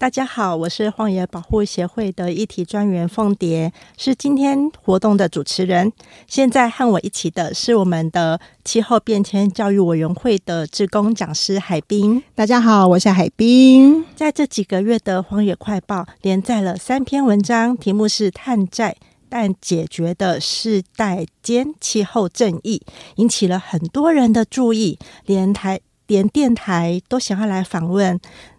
大家好，我是荒野保护协会的议题专员凤蝶，是今天活动的主持人。现在和我一起的是我们的气候变迁教育委员会的职工讲师海滨。大家好，我是海滨。在这几个月的荒野快报连载了三篇文章，题目是碳债。但解决的世代间气候正义，引起了很多人的注意，连台连电台都想要来访问。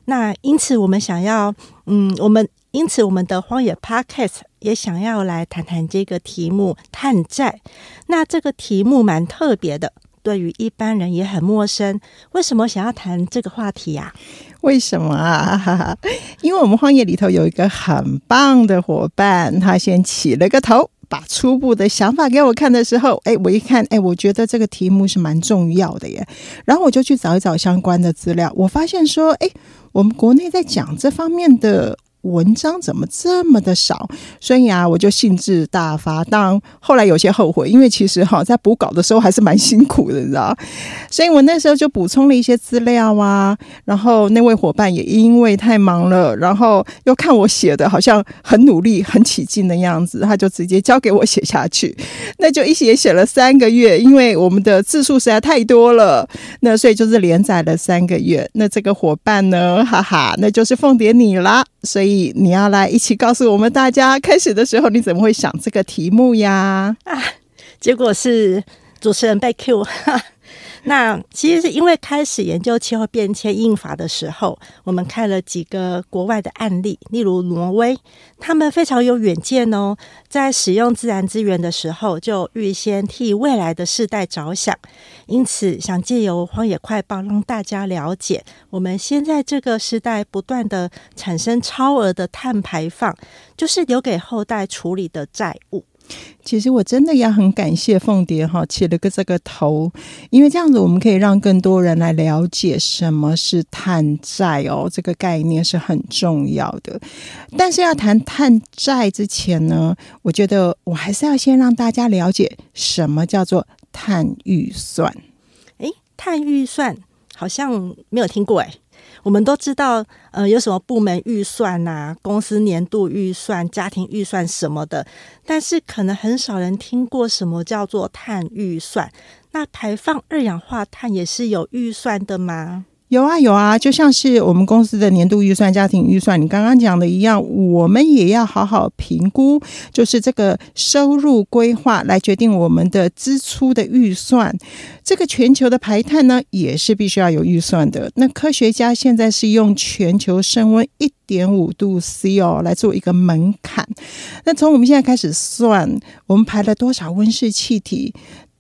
那因此，我们想要，嗯，我们因此我们的荒野 Podcast 也想要来谈谈这个题目——探债。那这个题目蛮特别的。对于一般人也很陌生，为什么想要谈这个话题呀？为什么啊？因为我们荒野里头有一个很棒的伙伴，他先起了个头，把初步的想法给我看的时候，哎，我一看，哎，我觉得这个题目是蛮重要的耶。然后我就去找一找相关的资料，我发现说，哎，我们国内在讲这方面的。文章怎么这么的少？所以啊，我就兴致大发。当然，后来有些后悔，因为其实哈，在补稿的时候还是蛮辛苦的，你知道。所以我那时候就补充了一些资料啊。然后那位伙伴也因为太忙了，然后又看我写的好像很努力、很起劲的样子，他就直接交给我写下去。那就一写写了三个月，因为我们的字数实在太多了。那所以就是连载了三个月。那这个伙伴呢，哈哈，那就是凤蝶你啦。所以你要来一起告诉我们大家，开始的时候你怎么会想这个题目呀？啊，结果是主持人被 Q。哈那其实是因为开始研究气候变迁印法的时候，我们看了几个国外的案例，例如挪威，他们非常有远见哦，在使用自然资源的时候，就预先替未来的世代着想。因此，想借由荒野快报让大家了解，我们现在这个时代不断的产生超额的碳排放，就是留给后代处理的债务。其实我真的要很感谢凤蝶哈起了个这个头，因为这样子我们可以让更多人来了解什么是碳债哦，这个概念是很重要的。但是要谈碳债之前呢，我觉得我还是要先让大家了解什么叫做碳预算。诶，碳预算好像没有听过诶。我们都知道，呃，有什么部门预算呐，公司年度预算、家庭预算什么的，但是可能很少人听过什么叫做碳预算。那排放二氧化碳也是有预算的吗？有啊有啊，就像是我们公司的年度预算、家庭预算，你刚刚讲的一样，我们也要好好评估，就是这个收入规划来决定我们的支出的预算。这个全球的排碳呢，也是必须要有预算的。那科学家现在是用全球升温一点五度 C 哦来做一个门槛。那从我们现在开始算，我们排了多少温室气体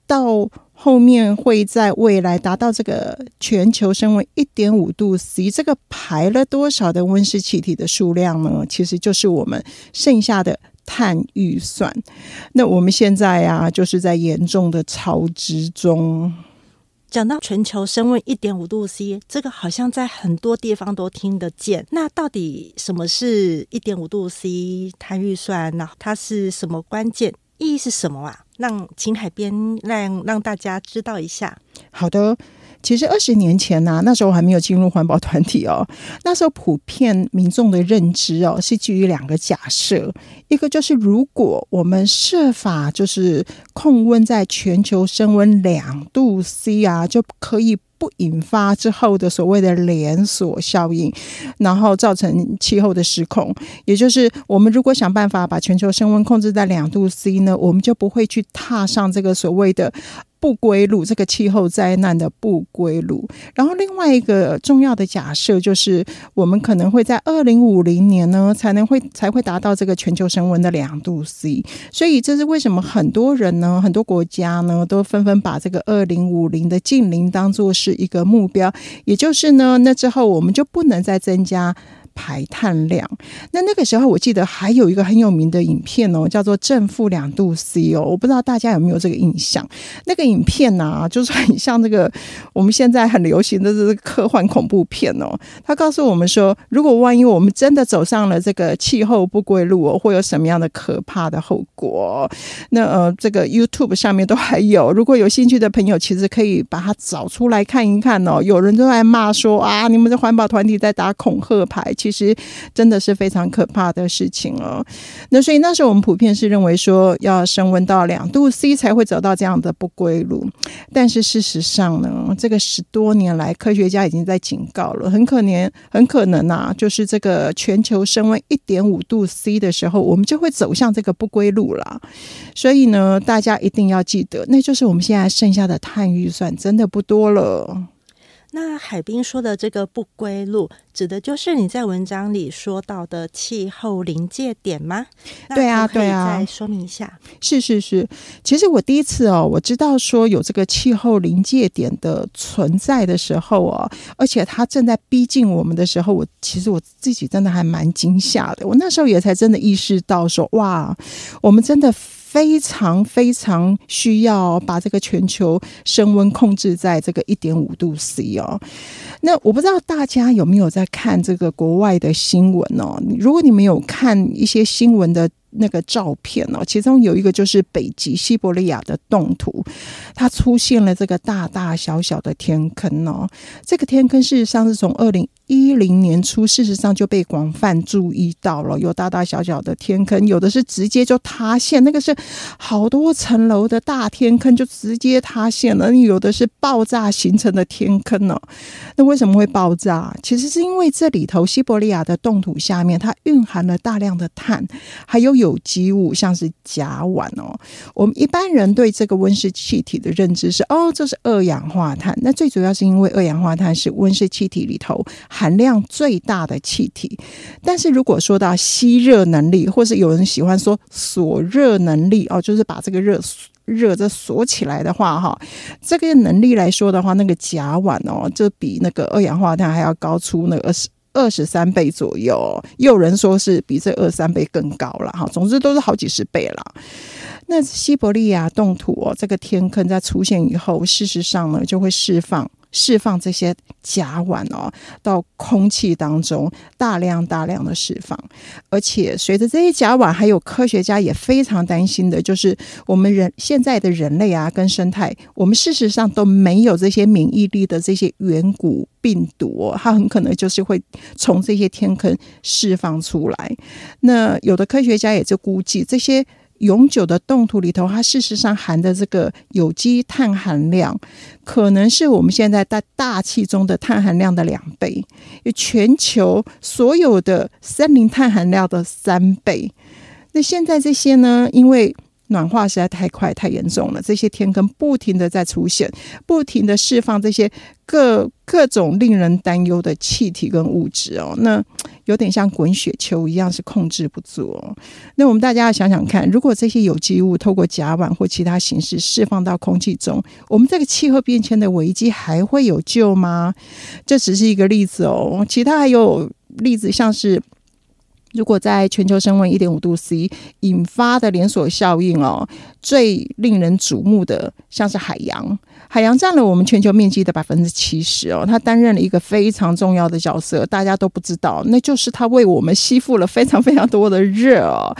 到？后面会在未来达到这个全球升温一点五度 C，这个排了多少的温室气体的数量呢？其实就是我们剩下的碳预算。那我们现在啊，就是在严重的超支中。讲到全球升温一点五度 C，这个好像在很多地方都听得见。那到底什么是一点五度 C 碳预算？那它是什么关键？意义是什么啊？让请海边让让大家知道一下。好的，其实二十年前呢，那时候还没有进入环保团体哦。那时候普遍民众的认知哦，是基于两个假设，一个就是如果我们设法就是控温在全球升温两度 C 啊，就可以。不引发之后的所谓的连锁效应，然后造成气候的失控。也就是我们如果想办法把全球升温控制在两度 C 呢，我们就不会去踏上这个所谓的。不归路，这个气候灾难的不归路。然后另外一个重要的假设就是，我们可能会在二零五零年呢，才能会才会达到这个全球升温的两度 C。所以这是为什么很多人呢，很多国家呢，都纷纷把这个二零五零的近邻当做是一个目标。也就是呢，那之后我们就不能再增加。排碳量。那那个时候，我记得还有一个很有名的影片哦，叫做《正负两度 C》哦，我不知道大家有没有这个印象。那个影片呢、就是很像这个我们现在很流行的这个科幻恐怖片哦。它告诉我们说，如果万一我们真的走上了这个气候不归路哦，会有什么样的可怕的后果？那呃，这个 YouTube 上面都还有，如果有兴趣的朋友，其实可以把它找出来看一看哦。有人都在骂说啊，你们的环保团体在打恐吓牌，其其实真的是非常可怕的事情哦。那所以那时候我们普遍是认为说，要升温到两度 C 才会走到这样的不归路。但是事实上呢，这个十多年来，科学家已经在警告了，很可能，很可能啊，就是这个全球升温一点五度 C 的时候，我们就会走向这个不归路了。所以呢，大家一定要记得，那就是我们现在剩下的碳预算真的不多了。那海滨说的这个不归路，指的就是你在文章里说到的气候临界点吗？对啊对啊再说明一下。是是是，其实我第一次哦，我知道说有这个气候临界点的存在的时候哦，而且它正在逼近我们的时候，我其实我自己真的还蛮惊吓的。我那时候也才真的意识到说，哇，我们真的。非常非常需要把这个全球升温控制在这个一点五度 C 哦。那我不知道大家有没有在看这个国外的新闻哦？如果你们有看一些新闻的那个照片哦，其中有一个就是北极西伯利亚的冻土，它出现了这个大大小小的天坑哦。这个天坑事实上是从二零一零年初，事实上就被广泛注意到了，有大大小小的天坑，有的是直接就塌陷，那个是好多层楼的大天坑就直接塌陷了，有的是爆炸形成的天坑哦。那为什么会爆炸？其实是因为这里头西伯利亚的冻土下面，它蕴含了大量的碳，还有有机物，像是甲烷哦。我们一般人对这个温室气体的认知是，哦，这是二氧化碳。那最主要是因为二氧化碳是温室气体里头含量最大的气体。但是如果说到吸热能力，或是有人喜欢说锁热能力哦，就是把这个热。热这锁起来的话，哈，这个能力来说的话，那个甲烷哦，这比那个二氧化碳还要高出那个二十二十三倍左右，也有人说是比这二三倍更高了哈。总之都是好几十倍了。那西伯利亚冻土哦，这个天坑在出现以后，事实上呢，就会释放。释放这些甲烷哦到空气当中，大量大量的释放，而且随着这些甲烷，还有科学家也非常担心的，就是我们人现在的人类啊，跟生态，我们事实上都没有这些免疫力的这些远古病毒、哦，它很可能就是会从这些天坑释放出来。那有的科学家也就估计这些。永久的冻土里头，它事实上含的这个有机碳含量，可能是我们现在在大气中的碳含量的两倍，全球所有的森林碳含量的三倍。那现在这些呢，因为暖化实在太快、太严重了，这些天坑不停的在出现，不停的释放这些各各种令人担忧的气体跟物质哦，那有点像滚雪球一样，是控制不住哦。那我们大家要想想看，如果这些有机物透过甲烷或其他形式释放到空气中，我们这个气候变迁的危机还会有救吗？这只是一个例子哦，其他还有例子，像是。如果在全球升温一点五度 C 引发的连锁效应哦，最令人瞩目的像是海洋，海洋占了我们全球面积的百分之七十哦，它担任了一个非常重要的角色，大家都不知道，那就是它为我们吸附了非常非常多的热哦，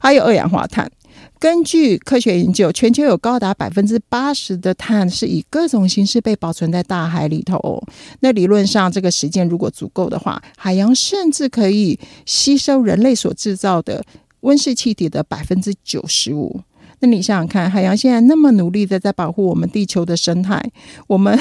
还有二氧化碳。根据科学研究，全球有高达百分之八十的碳是以各种形式被保存在大海里头。那理论上，这个时间如果足够的话，海洋甚至可以吸收人类所制造的温室气体的百分之九十五。那你想想看，海洋现在那么努力的在保护我们地球的生态，我们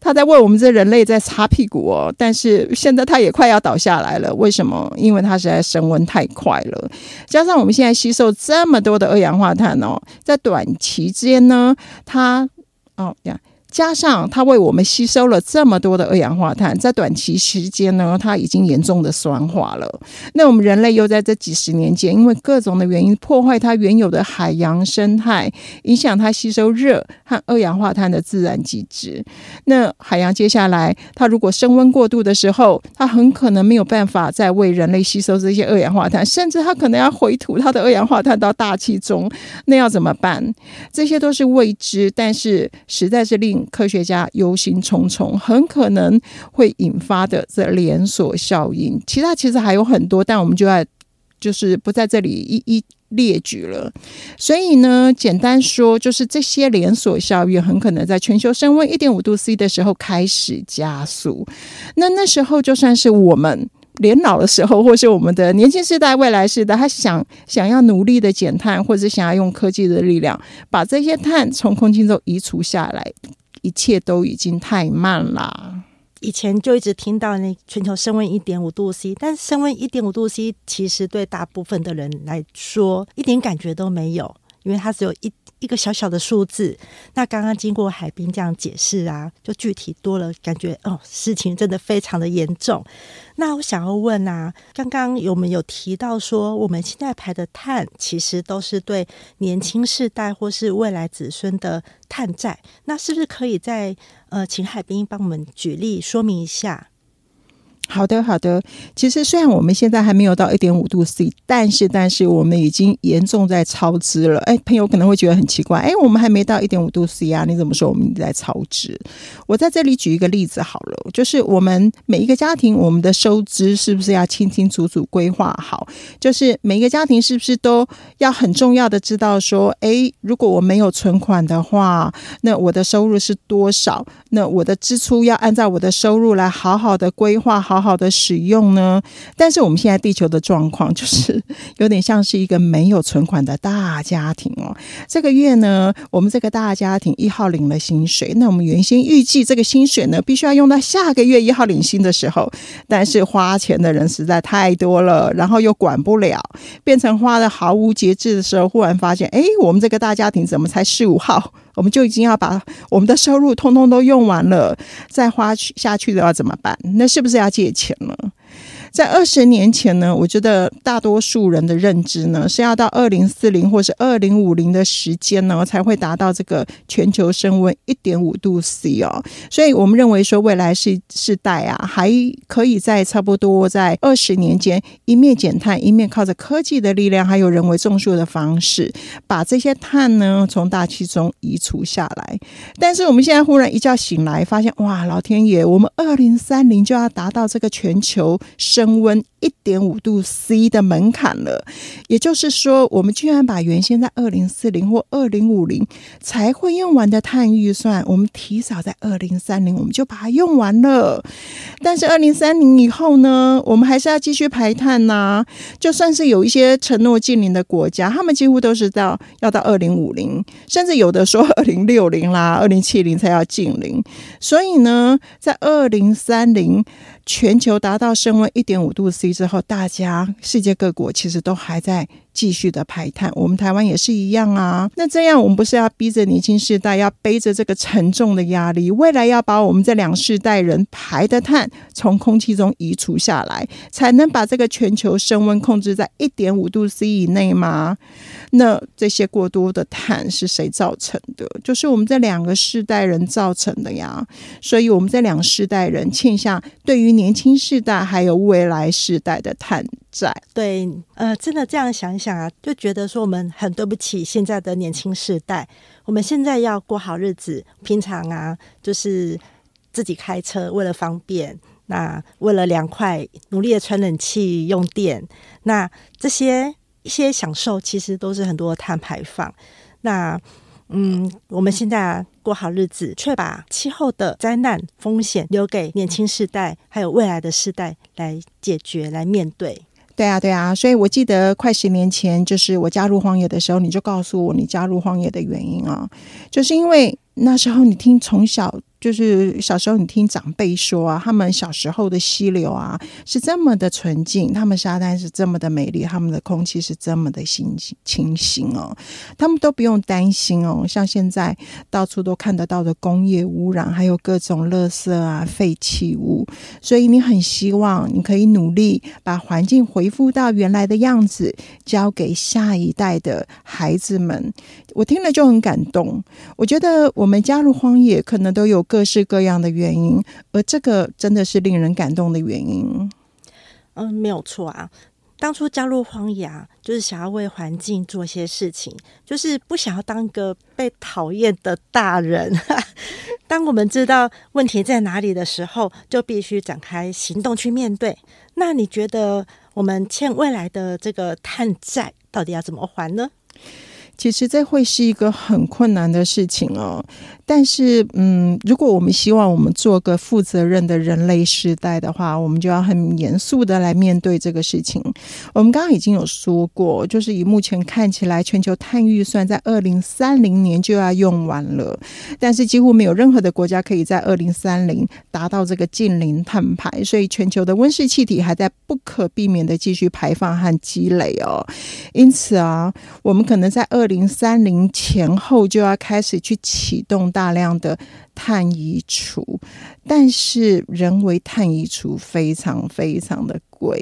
它在为我们这人类在擦屁股哦。但是现在它也快要倒下来了，为什么？因为它实在升温太快了，加上我们现在吸收这么多的二氧化碳哦，在短期间呢，它哦呀。加上它为我们吸收了这么多的二氧化碳，在短期时间呢，它已经严重的酸化了。那我们人类又在这几十年间，因为各种的原因破坏它原有的海洋生态，影响它吸收热和二氧化碳的自然机制。那海洋接下来，它如果升温过度的时候，它很可能没有办法再为人类吸收这些二氧化碳，甚至它可能要回吐它的二氧化碳到大气中。那要怎么办？这些都是未知，但是实在是令科学家忧心忡忡，很可能会引发的这连锁效应。其他其实还有很多，但我们就要就是不在这里一一列举了。所以呢，简单说，就是这些连锁效应很可能在全球升温一点五度 C 的时候开始加速。那那时候就算是我们。年老的时候，或是我们的年轻世代、未来世代，他想想要努力的减碳，或者想要用科技的力量把这些碳从空气中移除下来，一切都已经太慢啦。以前就一直听到那全球升温一点五度 C，但是升温一点五度 C 其实对大部分的人来说一点感觉都没有，因为它只有一。一个小小的数字，那刚刚经过海滨这样解释啊，就具体多了，感觉哦，事情真的非常的严重。那我想要问啊，刚刚有没有提到说，我们现在排的碳，其实都是对年轻世代或是未来子孙的碳债？那是不是可以在呃，请海滨帮我们举例说明一下？好的，好的。其实虽然我们现在还没有到一点五度 C，但是但是我们已经严重在超支了。哎，朋友可能会觉得很奇怪，哎，我们还没到一点五度 C 啊？你怎么说我们在超支？我在这里举一个例子好了，就是我们每一个家庭，我们的收支是不是要清清楚楚规划好？就是每一个家庭是不是都要很重要的知道说，哎，如果我没有存款的话，那我的收入是多少？那我的支出要按照我的收入来好好的规划好。好的使用呢，但是我们现在地球的状况就是 有点像是一个没有存款的大家庭哦。这个月呢，我们这个大家庭一号领了薪水，那我们原先预计这个薪水呢，必须要用到下个月一号领薪的时候，但是花钱的人实在太多了，然后又管不了，变成花的毫无节制的时候，忽然发现，哎，我们这个大家庭怎么才十五号？我们就已经要把我们的收入通通都用完了，再花去下去的要怎么办？那是不是要借钱了？在二十年前呢，我觉得大多数人的认知呢是要到二零四零或是二零五零的时间呢才会达到这个全球升温一点五度 C 哦，所以我们认为说未来是世代啊，还可以在差不多在二十年间一面减碳，一面靠着科技的力量，还有人为种树的方式，把这些碳呢从大气中移除下来。但是我们现在忽然一觉醒来，发现哇，老天爷，我们二零三零就要达到这个全球升。升温一点五度 C 的门槛了，也就是说，我们居然把原先在二零四零或二零五零才会用完的碳预算，我们提早在二零三零我们就把它用完了。但是二零三零以后呢，我们还是要继续排碳呐。就算是有一些承诺近零的国家，他们几乎都是到要到二零五零，甚至有的说二零六零啦、二零七零才要近零。所以呢，在二零三零。全球达到升温一点五度 C 之后，大家世界各国其实都还在。继续的排碳，我们台湾也是一样啊。那这样，我们不是要逼着年轻世代要背着这个沉重的压力，未来要把我们这两世代人排的碳从空气中移除下来，才能把这个全球升温控制在一点五度 C 以内吗？那这些过多的碳是谁造成的？就是我们这两个世代人造成的呀。所以，我们这两世代人欠下对于年轻世代还有未来世代的碳。在对，呃，真的这样想一想啊，就觉得说我们很对不起现在的年轻世代。我们现在要过好日子，平常啊，就是自己开车为了方便，那为了凉快，努力的吹冷气用电，那这些一些享受其实都是很多碳排放。那嗯，我们现在过好日子，却把气候的灾难风险留给年轻世代，还有未来的世代来解决、来面对。对啊，对啊，所以我记得快十年前，就是我加入荒野的时候，你就告诉我你加入荒野的原因啊，就是因为那时候你听从小就是小时候你听长辈说啊，他们小时候的溪流啊是这么的纯净，他们沙滩是这么的美丽，他们的空气是这么的清清新哦，他们都不用担心哦。像现在到处都看得到的工业污染，还有各种垃圾啊、废弃物，所以你很希望你可以努力把环境恢复到原来的样子，交给下一代的孩子们。我听了就很感动。我觉得我们加入荒野，可能都有各式各样的原因，而这个真的是令人感动的原因。嗯，没有错啊。当初加入荒野啊，就是想要为环境做些事情，就是不想要当个被讨厌的大人。当我们知道问题在哪里的时候，就必须展开行动去面对。那你觉得我们欠未来的这个碳债，到底要怎么还呢？其实这会是一个很困难的事情哦。但是，嗯，如果我们希望我们做个负责任的人类时代的话，我们就要很严肃的来面对这个事情。我们刚刚已经有说过，就是以目前看起来，全球碳预算在二零三零年就要用完了，但是几乎没有任何的国家可以在二零三零达到这个近零碳排，所以全球的温室气体还在不可避免的继续排放和积累哦。因此啊，我们可能在二零三零前后就要开始去启动大。大量的碳移除，但是人为碳移除非常非常的。贵，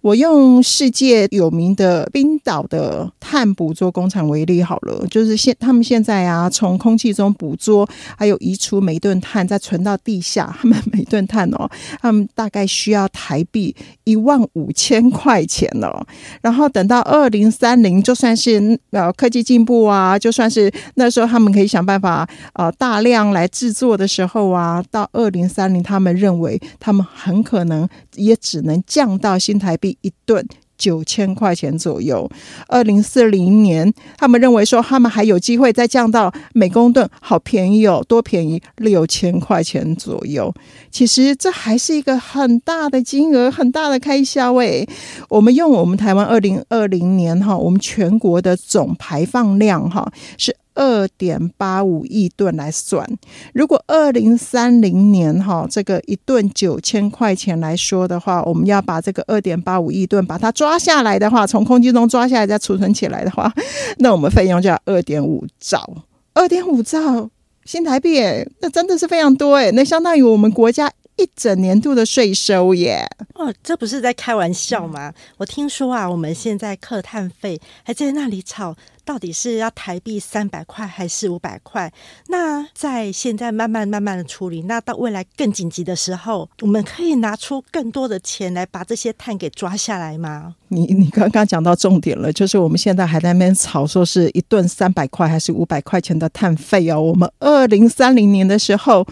我用世界有名的冰岛的碳捕捉工厂为例好了，就是现他们现在啊，从空气中捕捉还有移除每吨碳，再存到地下，他们每吨碳哦，他们大概需要台币一万五千块钱哦。然后等到二零三零，就算是呃科技进步啊，就算是那时候他们可以想办法呃大量来制作的时候啊，到二零三零，他们认为他们很可能也只能降。到新台币一吨九千块钱左右，二零四零年，他们认为说他们还有机会再降到每公吨好便宜哦，多便宜六千块钱左右。其实这还是一个很大的金额，很大的开销诶。我们用我们台湾二零二零年哈，我们全国的总排放量哈是。二点八五亿吨来算，如果二零三零年哈这个一吨九千块钱来说的话，我们要把这个二点八五亿吨把它抓下来的话，从空气中抓下来再储存起来的话，那我们费用就要二点五兆，二点五兆新台币，那真的是非常多诶，那相当于我们国家。一整年度的税收耶！哦，这不是在开玩笑吗？我听说啊，我们现在客碳费还在那里吵，到底是要台币三百块还是五百块？那在现在慢慢慢慢的处理，那到未来更紧急的时候，我们可以拿出更多的钱来把这些碳给抓下来吗？你你刚刚讲到重点了，就是我们现在还在那边吵，说是一顿三百块还是五百块钱的碳费哦。我们二零三零年的时候。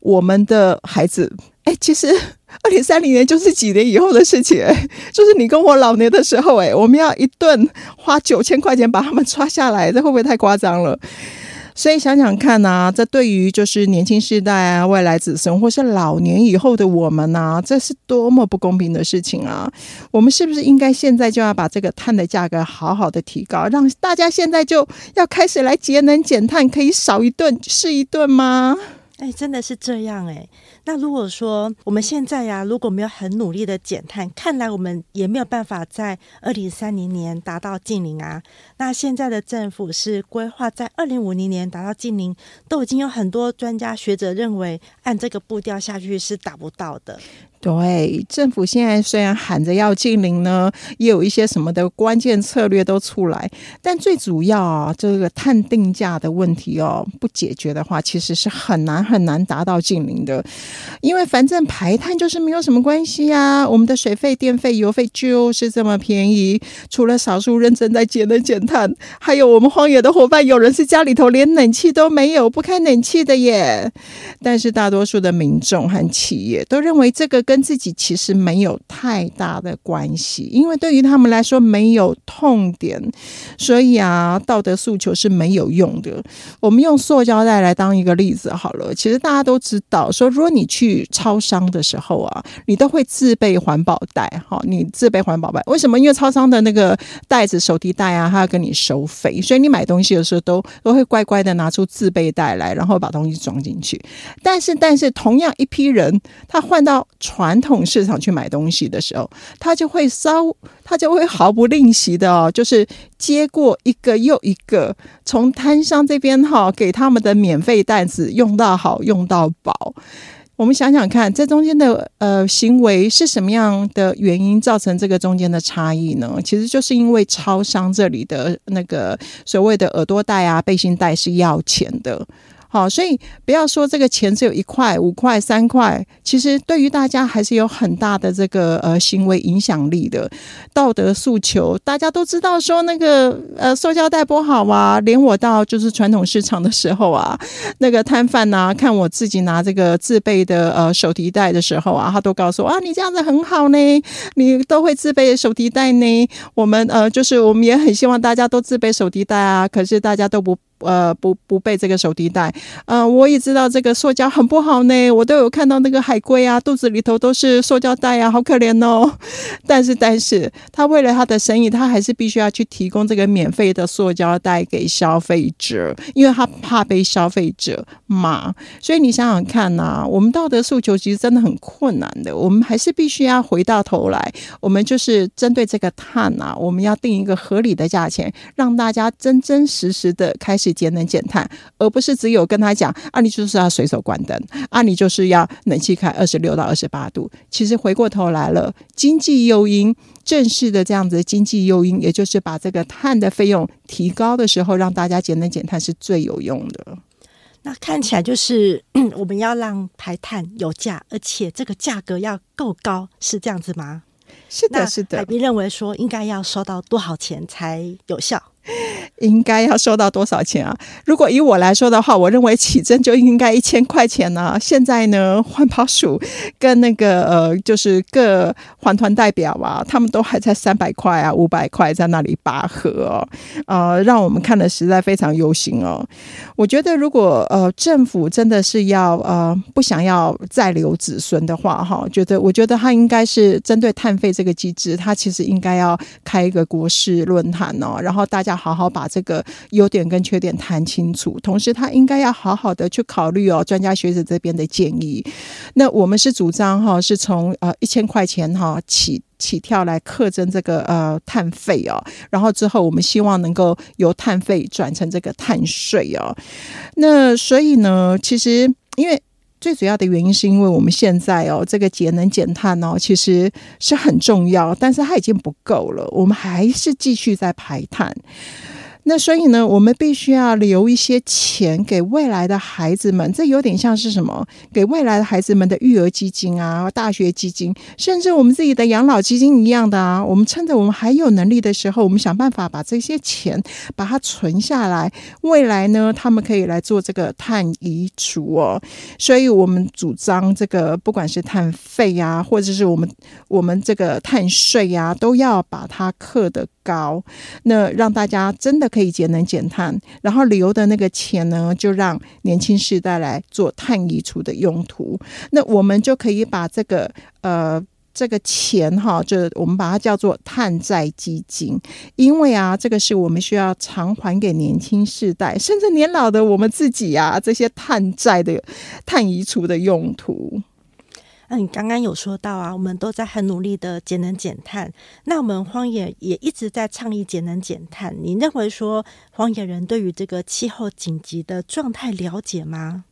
我们的孩子，哎，其实 二零三零年就是几年以后的事情，哎，就是你跟我老年的时候，哎，我们要一顿花九千块钱把他们抓下来，这会不会太夸张了？所以想想看呐，这对于就是年轻世代啊、未来子孙或是老年以后的我们呐，这是多么不公平的事情啊！我们是不是应该现在就要把这个碳的价格好好的提高，让大家现在就要开始来节能减碳，可以少一顿是一顿吗？哎，真的是这样哎。那如果说我们现在呀，如果没有很努力的减碳，看来我们也没有办法在二零三零年达到近零啊。那现在的政府是规划在二零五零年达到近零，都已经有很多专家学者认为，按这个步调下去是达不到的。对，政府现在虽然喊着要禁零呢，也有一些什么的关键策略都出来，但最主要啊，这个碳定价的问题哦，不解决的话，其实是很难很难达到禁零的。因为反正排碳就是没有什么关系呀，我们的水费、电费、油费就是这么便宜。除了少数认真在节能减碳，还有我们荒野的伙伴，有人是家里头连冷气都没有，不开冷气的耶。但是大多数的民众和企业都认为这个。跟自己其实没有太大的关系，因为对于他们来说没有痛点，所以啊，道德诉求是没有用的。我们用塑胶袋来当一个例子好了，其实大家都知道，说如果你去超商的时候啊，你都会自备环保袋，哈，你自备环保袋，为什么？因为超商的那个袋子、手提袋啊，他要跟你收费，所以你买东西的时候都都会乖乖的拿出自备袋来，然后把东西装进去。但是，但是同样一批人，他换到传统市场去买东西的时候，他就会稍，他就会毫不吝惜的哦，就是接过一个又一个从摊商这边哈给他们的免费袋子，用到好，用到饱。我们想想看，这中间的呃行为是什么样的原因造成这个中间的差异呢？其实就是因为超商这里的那个所谓的耳朵袋啊、背心袋是要钱的。好，所以不要说这个钱只有一块、五块、三块，其实对于大家还是有很大的这个呃行为影响力的道德诉求。大家都知道说那个呃塑胶袋不好啊，连我到就是传统市场的时候啊，那个摊贩呐，看我自己拿这个自备的呃手提袋的时候啊，他都告诉我啊，你这样子很好呢，你都会自备手提袋呢。我们呃就是我们也很希望大家都自备手提袋啊，可是大家都不。呃，不不备这个手提袋，呃，我也知道这个塑胶很不好呢，我都有看到那个海龟啊，肚子里头都是塑胶袋啊，好可怜哦。但是，但是他为了他的生意，他还是必须要去提供这个免费的塑胶袋给消费者，因为他怕被消费者骂。所以你想想看呐，我们道德诉求其实真的很困难的，我们还是必须要回到头来，我们就是针对这个碳啊，我们要定一个合理的价钱，让大家真真实实的开始。节能减碳，而不是只有跟他讲啊，你就是要随手关灯啊，你就是要冷气开二十六到二十八度。其实回过头来了，经济诱因正式的这样子的经济诱因，也就是把这个碳的费用提高的时候，让大家节能减碳是最有用的。那看起来就是 我们要让排碳有价，而且这个价格要够高，是这样子吗？是的，是的。海斌认为说，应该要收到多少钱才有效？应该要收到多少钱啊？如果以我来说的话，我认为起征就应该一千块钱呢。现在呢，环保署跟那个呃，就是各环团代表啊，他们都还在三百块啊、五百块在那里拔河哦，呃，让我们看的实在非常忧心哦。我觉得，如果呃政府真的是要呃不想要再留子孙的话，哈，觉得我觉得他应该是针对碳费这个机制，他其实应该要开一个国事论坛哦，然后大家。好好把把这个优点跟缺点谈清楚，同时他应该要好好的去考虑哦，专家学者这边的建议。那我们是主张哈，是从呃一千块钱哈起起跳来课征这个呃碳费哦，然后之后我们希望能够由碳费转成这个碳税哦。那所以呢，其实因为。最主要的原因是因为我们现在哦，这个节能减碳哦，其实是很重要，但是它已经不够了，我们还是继续在排碳。那所以呢，我们必须要留一些钱给未来的孩子们，这有点像是什么？给未来的孩子们的育儿基金啊、大学基金，甚至我们自己的养老基金一样的啊。我们趁着我们还有能力的时候，我们想办法把这些钱把它存下来，未来呢，他们可以来做这个碳移除哦。所以我们主张这个，不管是碳费呀，或者是我们我们这个碳税呀，都要把它刻的高，那让大家真的。可以可以节能减碳，然后留的那个钱呢，就让年轻世代来做碳移除的用途。那我们就可以把这个呃这个钱哈，就我们把它叫做碳债基金，因为啊，这个是我们需要偿还给年轻世代，甚至年老的我们自己啊，这些碳债的碳移除的用途。那你刚刚有说到啊，我们都在很努力的节能减碳。那我们荒野也一直在倡议节能减碳。你认为说荒野人对于这个气候紧急的状态了解吗？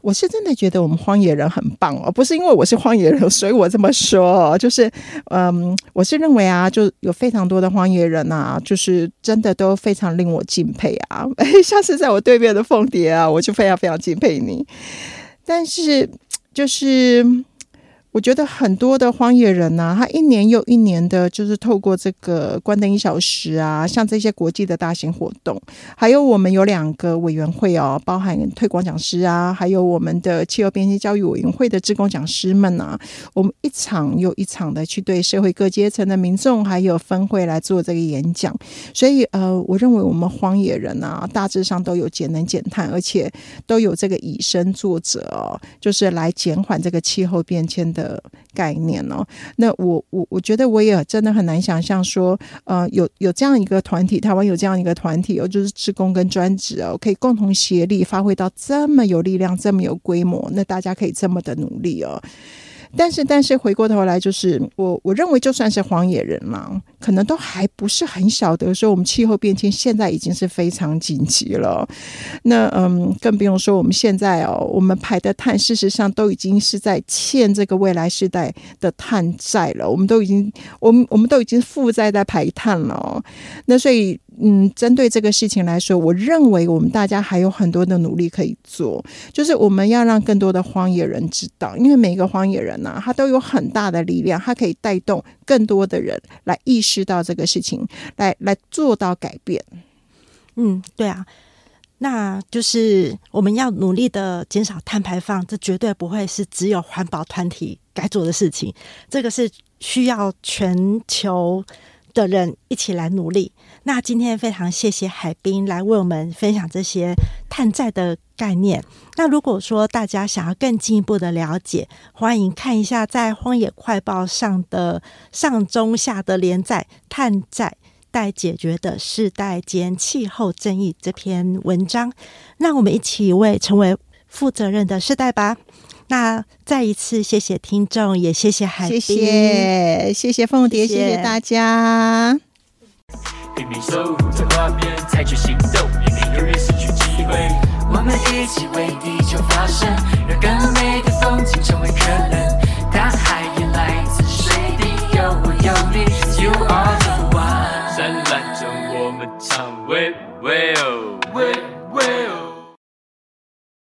我是真的觉得我们荒野人很棒哦，不是因为我是荒野人，所以我这么说。就是，嗯，我是认为啊，就有非常多的荒野人啊，就是真的都非常令我敬佩啊。像是在我对面的凤蝶啊，我就非常非常敬佩你。但是。就是，我觉得很多的荒野人呐、他一年又一年的，就是透过这个关灯一小时啊，像这些国际的大型活动，还有我们有两个委员会哦，包含推广讲师啊，还有我们的气候变迁教育委员会的职工讲师们啊，我们一场又一场的去对社会各阶层的民众还有分会来做这个演讲。所以呃，我认为我们荒野人啊，大致上都有节能减碳，而且都有这个以身作则哦，就是来减缓这个气候变迁的概念哦。那我我我觉得我也真的很难想象说，呃，有有这样一个团体，台湾有这样一个团体哦，就是职工跟专职哦，可以共同协力，发挥到这么有力量、这么有规模，那大家可以这么的努力哦。但是，但是回过头来，就是我我认为，就算是荒野人嘛，可能都还不是很晓得说，我们气候变迁现在已经是非常紧急了。那嗯，更不用说我们现在哦，我们排的碳，事实上都已经是在欠这个未来世代的碳债了。我们都已经，我们我们都已经负债在排碳了。那所以，嗯，针对这个事情来说，我认为我们大家还有很多的努力可以做，就是我们要让更多的荒野人知道，因为每个荒野人呐、他都有很大的力量，他可以带动更多的人来意识到这个事情，来来做到改变。嗯，对啊，那就是我们要努力的减少碳排放，这绝对不会是只有环保团体该做的事情，这个是需要全球的人一起来努力。那今天非常谢谢海滨来为我们分享这些碳债的概念。那如果说大家想要更进一步的了解，欢迎看一下在《荒野快报》上的上中下的连载《碳债》。待解决的世代间气候争议这篇文章，让我们一起为成为负责任的世代吧。那再一次谢谢听众，也谢谢海谢滨，谢谢谢凤蝶，谢谢谢谢大家。拼命守护着画面，采取行动，以免永远失去机会。我们一起为地球发声，让更美的风景成为可能。大海也来自水滴，有我有你，You are the one。灿烂中我们唱，喂喂哦喂。